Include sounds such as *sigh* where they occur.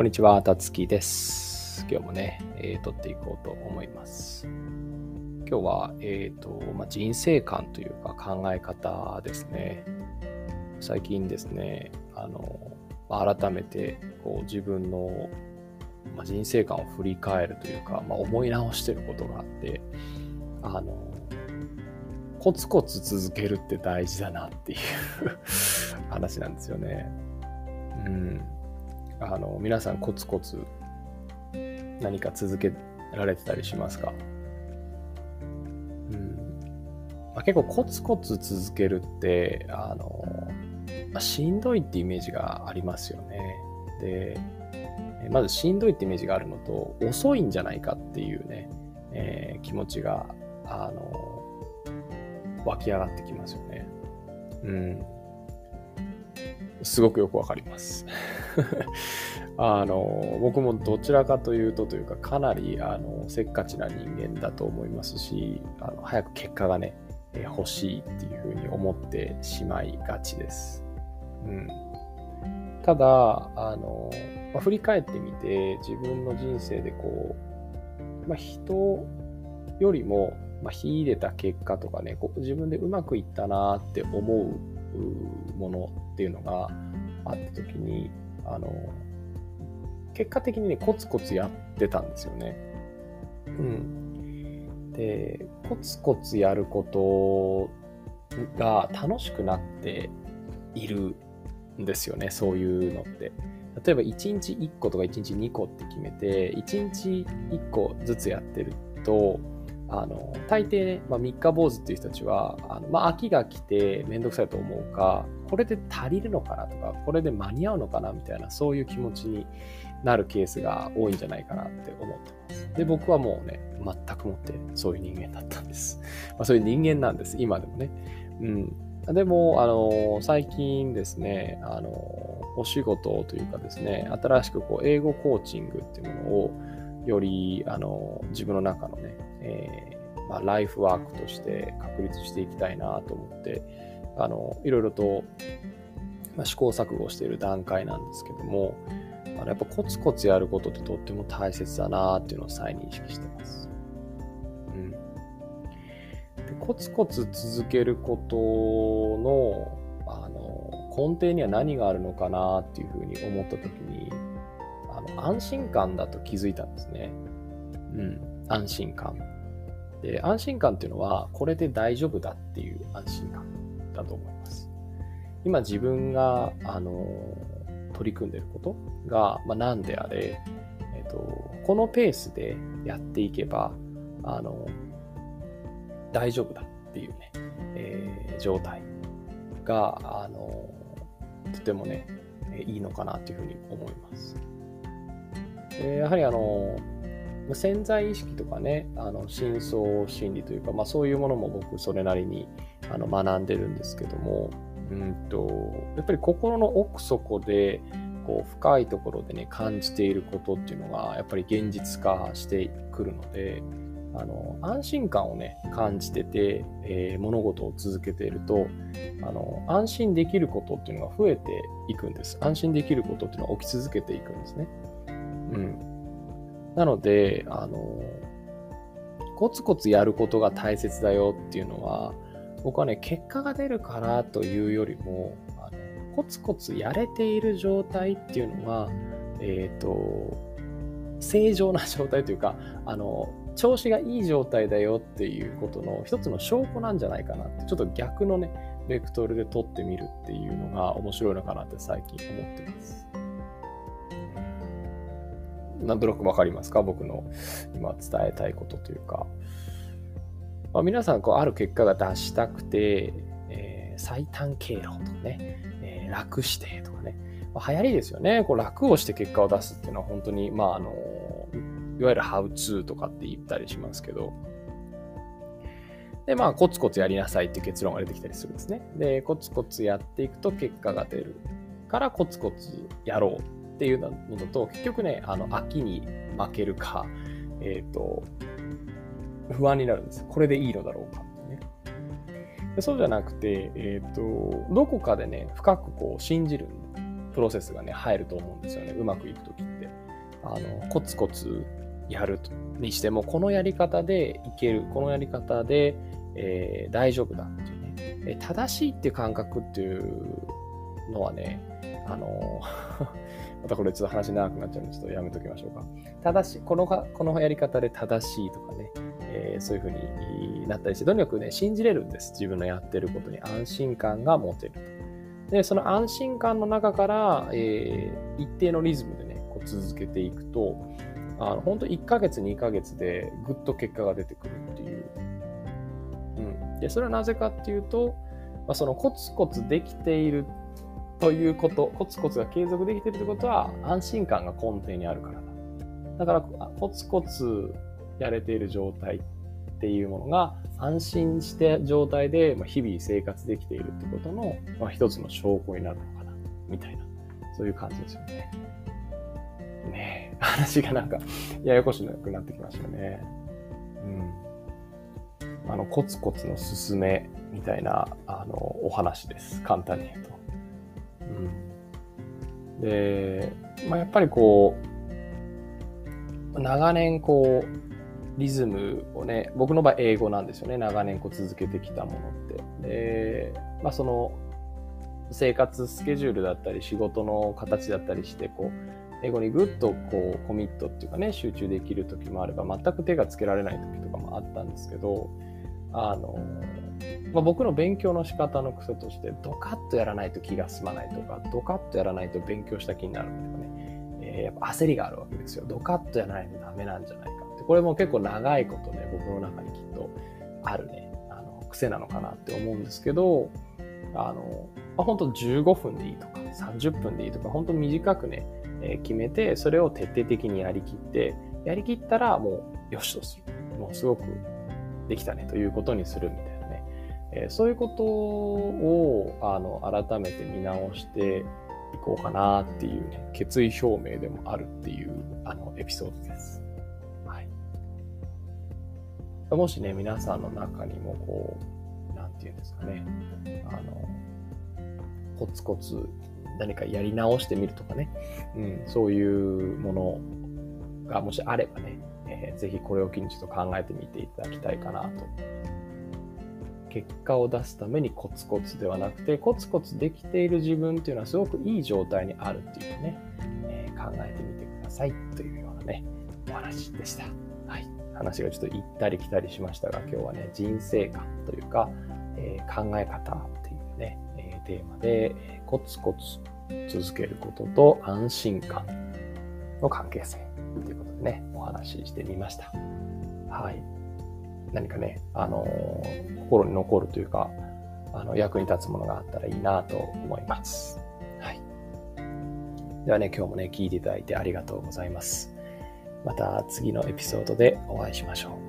こんにちは、たつきです。今日もね、えー撮っていこうと思います。今日は、えっ、と、まあ、人生観というか考え方ですね。最近ですね、あの、改めてこう自分の、まあ、人生観を振り返るというか、まあ、思い直してることがあって、あの、コツコツ続けるって大事だなっていう *laughs* 話なんですよね。うん。あの、皆さんコツコツ何か続けられてたりしますか？うん。まあ、結構コツコツ続けるって、あの、まあ、しんどいってイメージがありますよね。で、まずしんどいってイメージがあるのと、遅いんじゃないかっていうね、えー気持ちが、あの、湧き上がってきますよね。うん。すごくよくわかります。*laughs* あの、僕もどちらかというとというか、かなり、あの、せっかちな人間だと思いますし、あの早く結果がね、欲しいっていうふうに思ってしまいがちです。うん。ただ、あの、まあ振り返ってみて、自分の人生でこう、まあ、人よりも、まあ、秀でた結果とかね、こう自分でうまくいったなって思うものっていうのがあった時に、あの、結果的にね、コツコツやってたんですよね。うん。で、コツコツやることが楽しくなっているんですよね、そういうのって。例えば1日1個とか1日2個って決めて、1日1個ずつやってると、あの大抵ね、まあ、三日坊主っていう人たちはあの、まあ、秋が来てめんどくさいと思うかこれで足りるのかなとかこれで間に合うのかなみたいなそういう気持ちになるケースが多いんじゃないかなって思ってます。で僕はもうね全くもってそういう人間だったんです、*laughs* まあ、そういう人間なんです今でもね。うん。でもあの最近ですねあのお仕事というかですね新しくこう英語コーチングっていうものをよりあの自分の中のね、えーまあ、ライフワークとして確立していきたいなと思ってあのいろいろと、まあ、試行錯誤している段階なんですけどもあのやっぱコツコツやることってとっても大切だなっていうのを再認識してます。うん、コツコツ続けることのあの根底には何があるのかなっていうふうに思った時に安心感だと気づいたんですね。うん、安心感。で、安心感っていうのは、これで大丈夫だっていう安心感だと思います。今自分が、あの、取り組んでることが、まあ、何であれ、えっと、このペースでやっていけば、あの、大丈夫だっていうね、えー状態が、あの、とてもね、えいいのかなっていうふうに思います。でやはりあの潜在意識とかねあの深層心理というか、まあ、そういうものも僕それなりにあの学んでるんですけどもうんとやっぱり心の奥底でこう深いところでね感じていることっていうのがやっぱり現実化してくるのであの安心感をね感じてて、えー物事を続けているとあの安心できることっていうのが増えていくんです。安心できることっていうのは起き続けていくんですね。うん。なので、あの、コツコツやることが大切だよっていうのは、僕はね、結果が出るからというよりも、あのコツコツやれている状態っていうのが、えっ、と、正常な状態というか、あの、調子がいい状態だよっていうことの一つの証拠なんじゃないかなって、ちょっと逆のね、ベクトルで取ってみるっていうのが面白いのかなって最近思ってます。なんとなくわかりますか？僕の今伝えたいことというか。まあ、皆さんこうある結果が出したくて、えー最短経路とかね、えー楽してとかね、まあ、流行りですよね。こう楽をして結果を出すっていうのは本当に、まああの、いわゆるハウツーとかって言ったりしますけど、で、まあ、コツコツやりなさいっていう結論が出てきたりするんですね。で、コツコツやっていくと結果が出るからコツコツやろうっていうのと、結局ね、あの、秋に負けるか、えっ、と、不安になるんです。これでいいのだろうかってね。でそうじゃなくて、えっ、と、どこかでね、深くこう信じるプロセスがね、入ると思うんですよね。うまくいくときって。あのコツコツやるにしても、このやり方でいける、このやり方で、えー、大丈夫だっていうね、正しいっていう感覚っていうのはね、あのまたこれちょっと話長くなっちゃうんで、ちょっとやめときましょうか。正しい、このこのやり方で正しいとかね、えー、そういうふうになったりして、とにかくね、信じれるんです。自分のやってることに安心感が持てると。で、その安心感の中から、えー、一定のリズムでね、こう続けていくと、あの本当1ヶ月、2ヶ月でぐっと結果が出てくるっていう。うん。で、それはなぜかっていうと、まあ、そのコツコツできているということ、コツコツが継続できてるということは、安心感が根底にあるからだ。だから、コツコツやれている状態っていうものが、安心して状態で日々生活できているってことの、まあ、一つの証拠になるのかな、みたいな、そういう感じですよね。ねえ、話がなんか、ややこしくなってきましたね。うん。あの、コツコツの進めみたいな、あの、お話です。簡単に言うと。で、まあ、やっぱりこう、長年こう、リズムをね、僕の場合英語なんですよね。長年こう続けてきたものって。で、まあその、生活スケジュールだったり仕事の形だったりして、こう、英語にぐっとこうコミットっていうかね、集中できる時もあれば、全く手がつけられない時とかもあったんですけど、あの、まあ、僕の勉強の仕方の癖として、ドカッとやらないと気が済まないとか、ドカッとやらないと勉強した気になるとかね、えー、やっぱ焦りがあるわけですよ。ドカッとやらないとダメなんじゃないかって。これも結構長いことね、僕の中にきっとあるね、あの癖なのかなって思うんですけど、あの、まあ、本当15分でいいとか、30分でいいとか、本当短くね、えー、決めて、それを徹底的にやりきって、やりきったらもうよしとする。もうすごくできたねということにするみたいな。えー、そういうことをあの改めて見直していこうかなっていうね、決意表明でもあるっていうあのエピソードです。はい。もしね、皆さんの中にもこう、なんていうんですかね、あの、コツコツ何かやり直してみるとかね、うん、そういうものがもしあればね、えー、ぜひこれを機にちょっと考えてみていただきたいかなと結果を出すためにコツコツではなくて、コツコツできている自分っていうのはすごくいい状態にあるっていうのね、えー、考えてみてくださいというようなね、お話でした。はい。話がちょっと行ったり来たりしましたが、今日はね、人生観というか、えー、考え方っていうね、え、テーマで、えコツコツ続けることと安心感の関係性ということでね、お話ししてみました。はい。何かね、あの心に残るというか、あの、役に立つものがあったらいいなと思います。はい。ではね、今日もね、聞いていただいてありがとうございます。また次のエピソードでお会いしましょう。